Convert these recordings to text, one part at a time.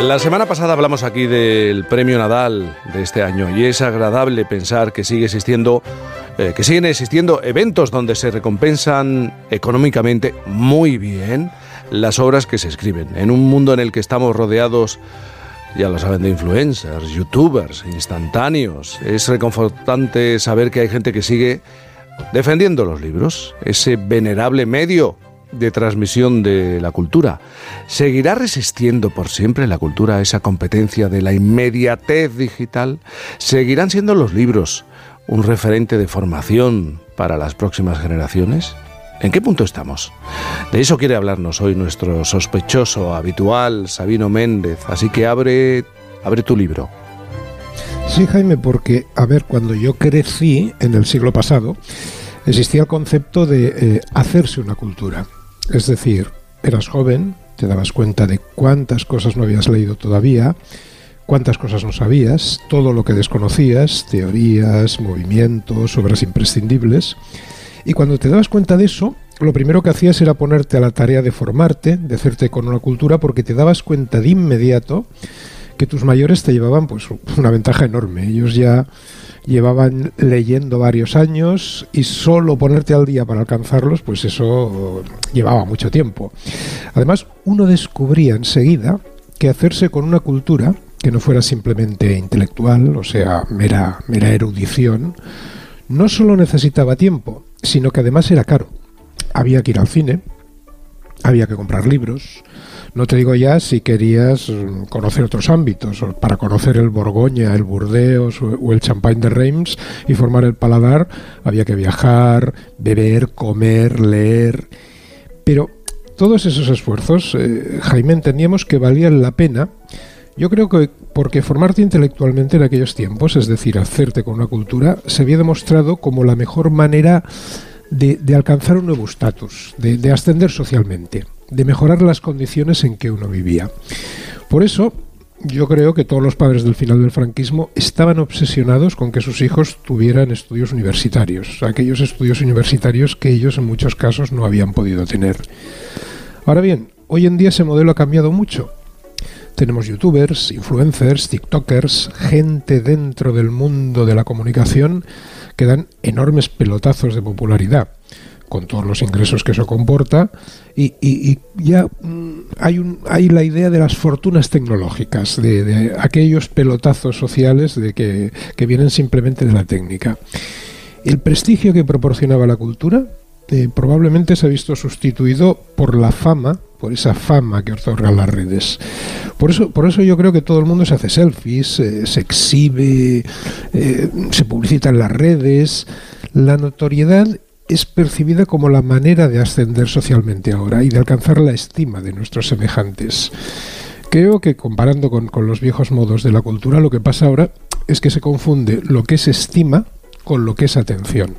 La semana pasada hablamos aquí del premio Nadal de este año y es agradable pensar que sigue existiendo eh, que siguen existiendo eventos donde se recompensan económicamente muy bien las obras que se escriben. En un mundo en el que estamos rodeados, ya lo saben, de influencers, youtubers, instantáneos, es reconfortante saber que hay gente que sigue defendiendo los libros, ese venerable medio de transmisión de la cultura. ¿Seguirá resistiendo por siempre la cultura a esa competencia de la inmediatez digital? ¿Seguirán siendo los libros un referente de formación para las próximas generaciones? ¿En qué punto estamos? De eso quiere hablarnos hoy nuestro sospechoso habitual, Sabino Méndez. Así que abre, abre tu libro. Sí, Jaime, porque, a ver, cuando yo crecí en el siglo pasado, existía el concepto de eh, hacerse una cultura. Es decir, eras joven, te dabas cuenta de cuántas cosas no habías leído todavía, cuántas cosas no sabías, todo lo que desconocías, teorías, movimientos, obras imprescindibles. Y cuando te dabas cuenta de eso, lo primero que hacías era ponerte a la tarea de formarte, de hacerte con una cultura, porque te dabas cuenta de inmediato que tus mayores te llevaban pues una ventaja enorme. Ellos ya llevaban leyendo varios años y solo ponerte al día para alcanzarlos, pues eso llevaba mucho tiempo. Además, uno descubría enseguida que hacerse con una cultura que no fuera simplemente intelectual, o sea, mera, mera erudición, no solo necesitaba tiempo, sino que además era caro. Había que ir al cine, había que comprar libros, no te digo ya si querías mm, conocer otros ámbitos, para conocer el Borgoña, el Burdeos o el Champagne de Reims y formar el paladar, había que viajar, beber, comer, leer. Pero todos esos esfuerzos, eh, Jaime, entendíamos que valían la pena. Yo creo que porque formarte intelectualmente en aquellos tiempos, es decir, hacerte con una cultura, se había demostrado como la mejor manera de, alcanzar un nuevo estatus, de ascender socialmente de mejorar las condiciones en que uno vivía. Por eso, yo creo que todos los padres del final del franquismo estaban obsesionados con que sus hijos tuvieran estudios universitarios, aquellos estudios universitarios que ellos en muchos casos no habían podido tener. Ahora bien, hoy en día ese modelo ha cambiado mucho. Tenemos youtubers, influencers, tiktokers, gente dentro del mundo de la comunicación que dan enormes pelotazos de popularidad con todos los ingresos que eso comporta, y, ya mm, hay, un, hay la idea de las fortunas tecnológicas, de, aquellos pelotazos sociales de que, vienen simplemente de la técnica. El prestigio que proporcionaba la cultura eh, probablemente se ha visto sustituido por la fama, por esa fama que otorgan las redes. Por eso, por eso yo creo que todo el mundo se hace selfies, se exhibe, eh, se publicita en las redes. La notoriedad es percibida como la manera de ascender socialmente ahora y de alcanzar la estima de nuestros semejantes. Creo que comparando con, los viejos modos de la cultura, lo que pasa ahora es que se confunde lo que es estima con lo que es atención.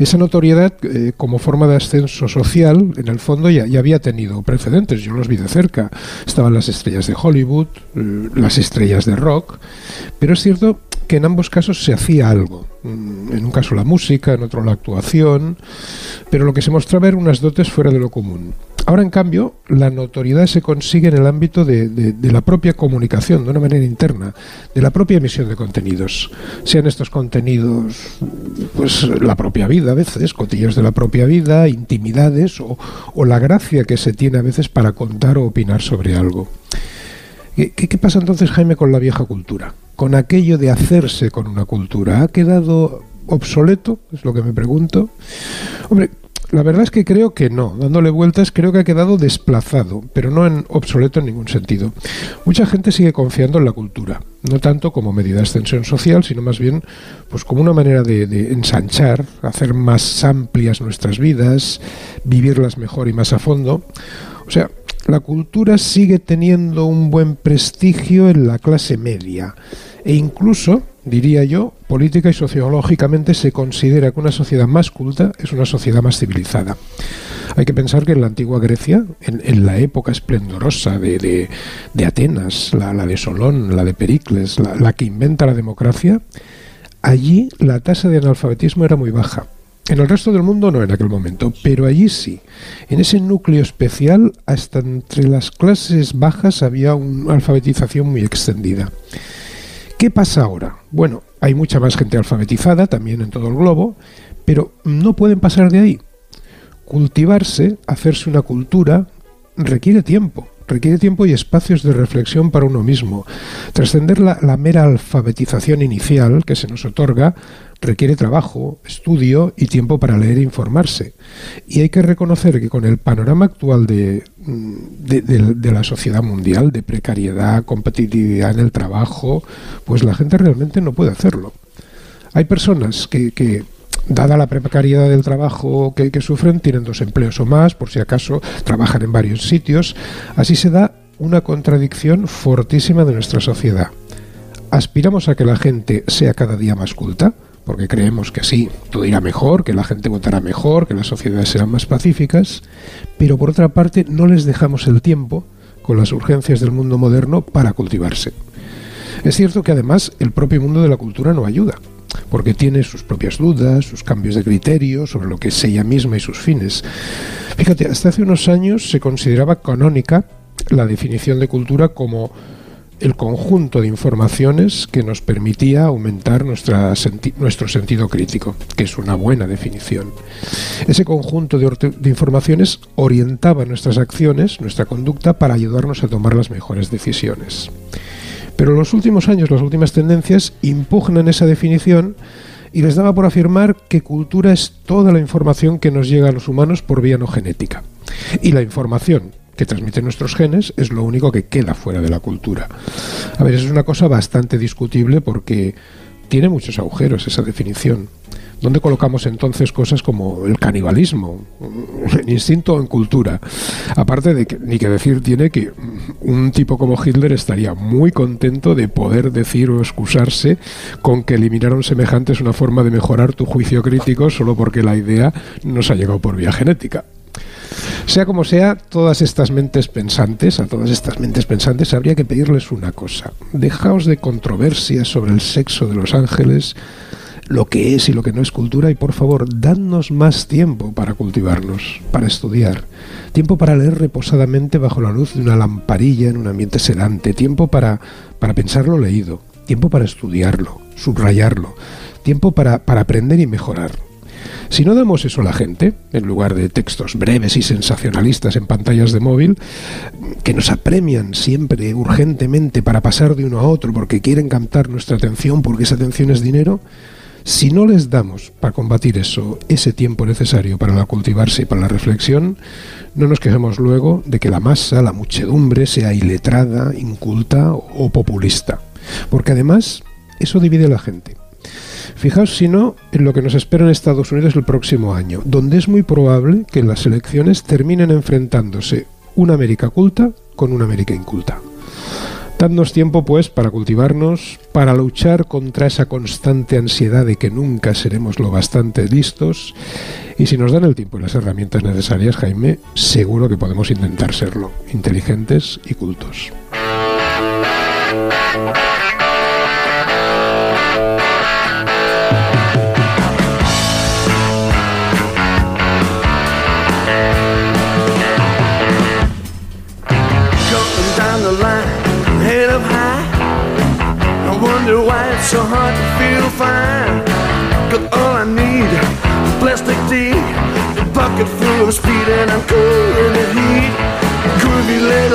Esa notoriedad eh, como forma de ascenso social, en el fondo ya, ya, había tenido precedentes, yo los vi de cerca. Estaban las estrellas de Hollywood, eh, las estrellas de rock, pero es cierto que en ambos casos se hacía algo. Mm, en un caso la música, en otro la actuación, pero lo que se mostraba eran unas dotes fuera de lo común. Ahora, en cambio, la notoriedad se consigue en el ámbito de, la propia comunicación, de una manera interna, de la propia emisión de contenidos. Sean estos contenidos, pues la propia vida a veces, cotillos de la propia vida, intimidades o, la gracia que se tiene a veces para contar o opinar sobre algo. ¿Qué, pasa entonces, Jaime, con la vieja cultura? Con aquello de hacerse con una cultura. ¿Ha quedado obsoleto? Es lo que me pregunto. Hombre, la verdad es que creo que no. Dándole vueltas, creo que ha quedado desplazado, pero no en obsoleto en ningún sentido. Mucha gente sigue confiando en la cultura, no tanto como medida de extensión social, sino más bien pues como una manera de, de ensanchar, hacer más amplias nuestras vidas, vivirlas mejor y más a fondo. O sea, la cultura sigue teniendo un buen prestigio en la clase media e incluso, diría yo, política y sociológicamente se considera que una sociedad más culta es una sociedad más civilizada. Hay que pensar que en la antigua Grecia, en, la época esplendorosa de, Atenas, la, de Solón, la de Pericles, la que inventa la democracia, allí la tasa de analfabetismo era muy baja En el resto del mundo no en aquel momento, pero allí sí. En ese núcleo especial, hasta entre las clases bajas había una alfabetización muy extendida. ¿Qué pasa ahora? Bueno, hay mucha más gente alfabetizada también en todo el globo, pero no pueden pasar de ahí. Cultivarse, hacerse una cultura, requiere tiempo requiere tiempo y espacios de reflexión para uno mismo. Trascender la, mera alfabetización inicial que se nos otorga requiere trabajo, estudio y tiempo para leer e informarse. Y hay que reconocer que con el panorama actual de, de, la sociedad mundial, de precariedad, competitividad en el trabajo, pues la gente realmente no puede hacerlo. Hay personas que, que dada la precariedad del trabajo que, sufren, tienen dos empleos o más, por si acaso trabajan en varios sitios. Así se da una contradicción fortísima de nuestra sociedad. Aspiramos a que la gente sea cada día más culta, porque creemos que así todo irá mejor, que la gente votará mejor, que las sociedades serán más pacíficas, pero por otra parte no les dejamos el tiempo, con las urgencias del mundo moderno, para cultivarse. Es cierto que además el propio mundo de la cultura no ayuda porque tiene sus propias dudas, sus cambios de criterio sobre lo que es ella misma y sus fines. Fíjate, hasta hace unos años se consideraba canónica la definición de cultura como el conjunto de informaciones que nos permitía aumentar nuestro sentido crítico, que es una buena definición. Ese conjunto de, informaciones orientaba nuestras acciones, nuestra conducta, para ayudarnos a tomar las mejores decisiones. Pero los últimos años, las últimas tendencias impugnan esa definición y les daba por afirmar que cultura es toda la información que nos llega a los humanos por vía no genética. Y la información que transmiten nuestros genes es lo único que queda fuera de la cultura. A ver, es una cosa bastante discutible porque tiene muchos agujeros esa definición. ¿Dónde colocamos entonces cosas como el canibalismo, el instinto en cultura? Aparte de que, ni que decir tiene que un tipo como Hitler estaría muy contento de poder decir o excusarse con que eliminar un semejante es una forma de mejorar tu juicio crítico solo porque la idea nos ha llegado por vía genética. Sea como sea, todas estas mentes pensantes, a todas estas mentes pensantes habría que pedirles una cosa. Dejaos de controversias sobre el sexo de los ángeles, lo que es y lo que no es cultura y por favor, dadnos más tiempo para cultivarnos, para estudiar, tiempo para leer reposadamente bajo la luz de una lamparilla en un ambiente sedante, tiempo para, para pensar lo leído, tiempo para estudiarlo, subrayarlo, tiempo para, para aprender y mejorar. Si no damos eso a la gente, en lugar de textos breves y sensacionalistas en pantallas de móvil, que nos apremian siempre urgentemente para pasar de uno a otro porque quieren captar nuestra atención porque esa atención es dinero, si no les damos para combatir eso ese tiempo necesario para la cultivarse y para la reflexión, no nos quejemos luego de que la masa, la muchedumbre, sea iletrada, inculta o populista. Porque además eso divide a la gente. Fijaos si no en lo que nos espera en Estados Unidos el próximo año, donde es muy probable que las elecciones terminen enfrentándose una América culta con una América inculta. Dadnos tiempo, pues, para cultivarnos, para luchar contra esa constante ansiedad de que nunca seremos lo bastante listos. Y si nos dan el tiempo y las herramientas necesarias, Jaime, seguro que podemos intentar serlo, inteligentes y cultos.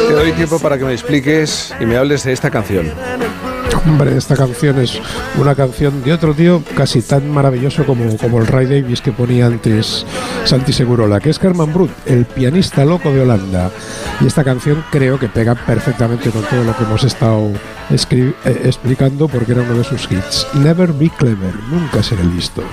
Te doy tiempo para que me expliques y me hables de esta canción. Hombre, esta canción es una canción de otro tío casi tan maravilloso como, como el Ray Davis que ponía antes Santi Segurola, que es Carmen Brut, el pianista loco de Holanda. Y esta canción creo que pega perfectamente con todo lo que hemos estado eh, explicando porque era uno de sus hits. Never be clever, nunca seré listo.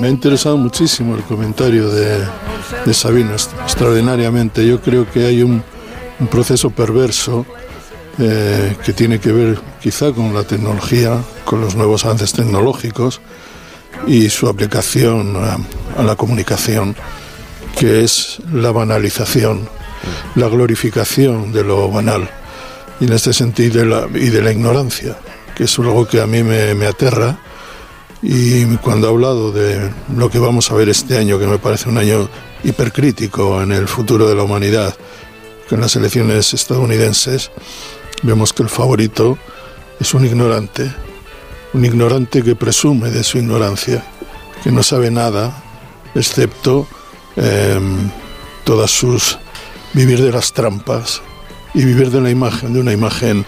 Me ha interesado muchísimo el comentario de, Sabino, extraordinariamente. Yo creo que hay un, proceso perverso eh, que tiene que ver quizá con la tecnología, con los nuevos avances tecnológicos y su aplicación a la comunicación que es la banalización, la glorificación de lo banal, y en este sentido y de la ignorancia, que es algo que a mí me, aterra. Y cuando he hablado de lo que vamos a ver este año, que me parece un año hipercrítico en el futuro de la humanidad, en las elecciones estadounidenses vemos que el favorito es un ignorante, un ignorante que presume de su ignorancia, que no sabe nada, excepto em, todas sus vivir de las trampas y vivir de la imagen, de una imagen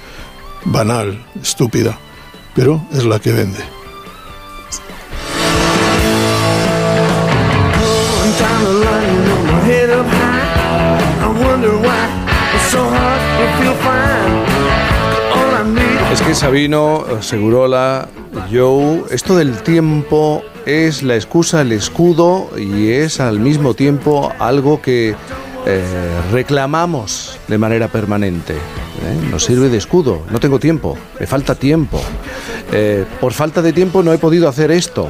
banal, estúpida, pero es la que vende. Es que Sabino, Segurola, Joe, esto del tiempo es la excusa, el escudo y es al mismo tiempo algo que eh, reclamamos de manera permanente. ¿eh? Nos sirve de escudo. No tengo tiempo, me falta tiempo. Eh, por falta de tiempo no he podido hacer esto.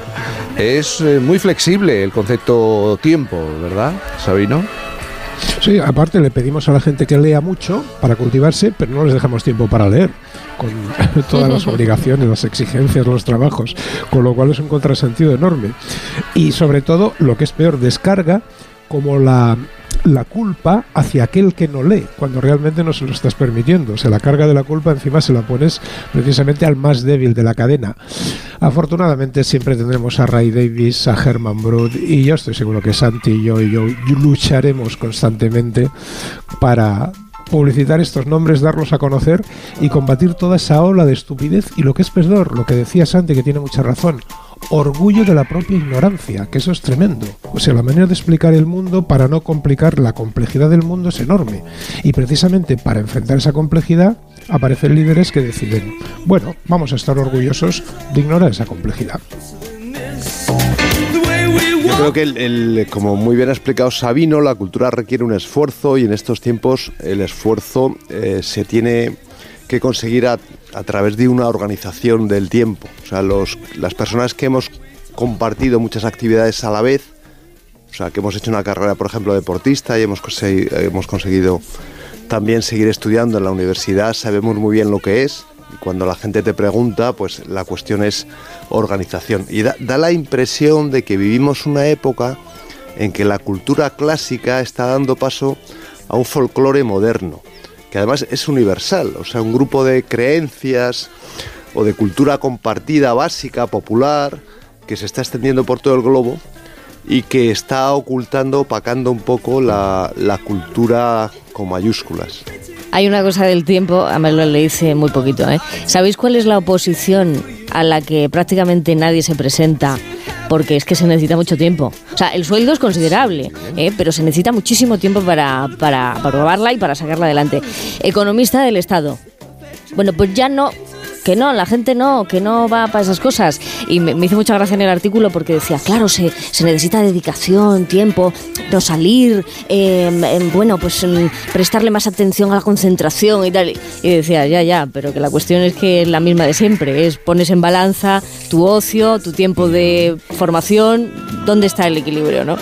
Es muy flexible el concepto tiempo, ¿verdad, Sabino? Sí, aparte le pedimos a la gente que lea mucho para cultivarse, pero no les dejamos tiempo para leer, con todas las obligaciones, las exigencias, los trabajos, con lo cual es un contrasentido enorme. Y sobre todo, lo que es peor, descarga como la la culpa hacia aquel que no lee, cuando realmente no se lo estás permitiendo. O sea, la carga de la culpa encima se la pones precisamente al más débil de la cadena. Afortunadamente siempre tendremos a Ray Davis, a Herman Brood y yo estoy seguro que Santi y yo y yo lucharemos constantemente para publicitar estos nombres, darlos a conocer y combatir toda esa ola de estupidez y lo que es peor, lo que decía Santi que tiene mucha razón, orgullo de la propia ignorancia, que eso es tremendo. O sea, la manera de explicar el mundo para no complicar la complejidad del mundo es enorme. Y precisamente para enfrentar esa complejidad aparecen líderes que deciden, bueno, vamos a estar orgullosos de ignorar esa complejidad. Yo creo que, el, como muy bien ha explicado Sabino, la cultura requiere un esfuerzo y en estos tiempos el esfuerzo eh, se tiene que conseguir a, través de una organización del tiempo. O sea, los, las personas que hemos compartido muchas actividades a la vez, o sea, que hemos hecho una carrera, por ejemplo, deportista y hemos, hemos conseguido también seguir estudiando en la universidad, sabemos muy bien lo que es. Y cuando la gente te pregunta, pues la cuestión es organización. Y da, da la impresión de que vivimos una época en que la cultura clásica está dando paso a un folclore moderno que además es universal, o sea, un grupo de creencias o de cultura compartida, básica, popular, que se está extendiendo por todo el globo y que está ocultando, opacando un poco la, cultura con mayúsculas. Hay una cosa del tiempo, a mí le hice muy poquito, ¿eh? ¿Sabéis cuál es la oposición a la que prácticamente nadie se presenta porque es que se necesita mucho tiempo. O sea, el sueldo es considerable, ¿eh? pero se necesita muchísimo tiempo para, para, para probarla y para sacarla adelante. Economista del Estado. Bueno, pues ya no que no, la gente no, que no va para esas cosas. Y me, hizo mucha gracia en el artículo porque decía, claro, se, se necesita dedicación, tiempo, no salir, em, em, bueno, pues em, prestarle más atención a la concentración y tal. Y decía, ya, ya, pero que la cuestión es que es la misma de siempre, es pones en balanza tu ocio, tu tiempo de formación, ¿dónde está el equilibrio, no?